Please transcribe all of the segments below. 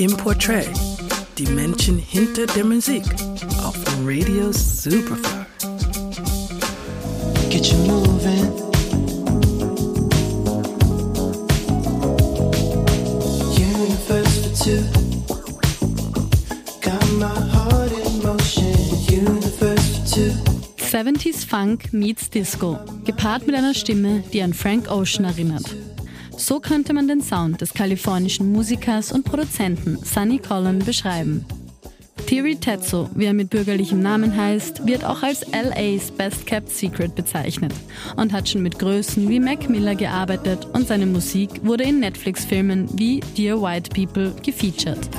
Im Portrait, die Menschen hinter der Musik auf Radio Superfly. Get you moving. Universe for two. Got my heart in motion. Universe for two. 70s Funk meets Disco, gepaart mit einer Stimme, die an Frank Ocean erinnert. So könnte man den Sound des kalifornischen Musikers und Produzenten Sonny Collin beschreiben. Thierry Tetzo, wie er mit bürgerlichem Namen heißt, wird auch als LA's Best Kept Secret bezeichnet und hat schon mit Größen wie Mac Miller gearbeitet und seine Musik wurde in Netflix-Filmen wie Dear White People gefeatured.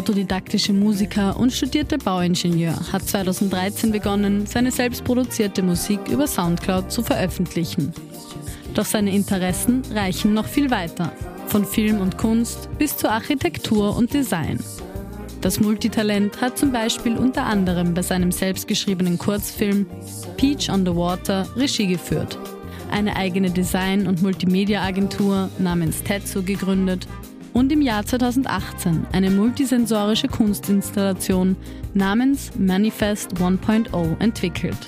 Autodidaktische Musiker und studierte Bauingenieur hat 2013 begonnen, seine selbstproduzierte Musik über Soundcloud zu veröffentlichen. Doch seine Interessen reichen noch viel weiter, von Film und Kunst bis zur Architektur und Design. Das Multitalent hat zum Beispiel unter anderem bei seinem selbstgeschriebenen Kurzfilm Peach on the Water Regie geführt, eine eigene Design- und Multimedia-Agentur namens Tetsu gegründet und im Jahr 2018 eine multisensorische Kunstinstallation namens Manifest 1.0 entwickelt.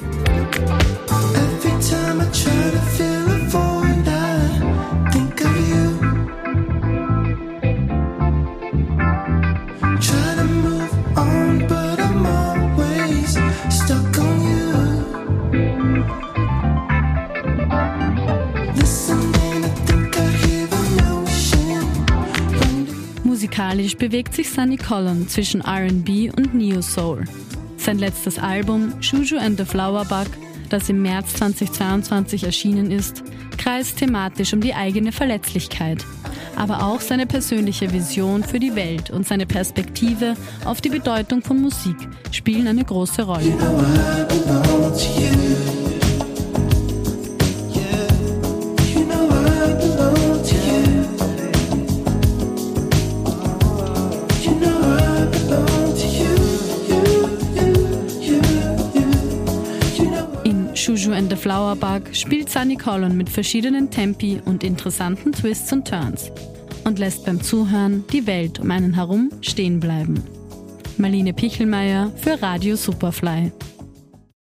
Musikalisch bewegt sich Sunny Collin zwischen RB und Neo Soul. Sein letztes Album, Juju and the Flower Bug, das im März 2022 erschienen ist, kreist thematisch um die eigene Verletzlichkeit, aber auch seine persönliche Vision für die Welt und seine Perspektive auf die Bedeutung von Musik spielen eine große Rolle. You know Juju and the Flower Bug spielt Sunny Collin mit verschiedenen Tempi und interessanten Twists und Turns und lässt beim Zuhören die Welt um einen herum stehen bleiben. Marlene Pichelmeier für Radio Superfly.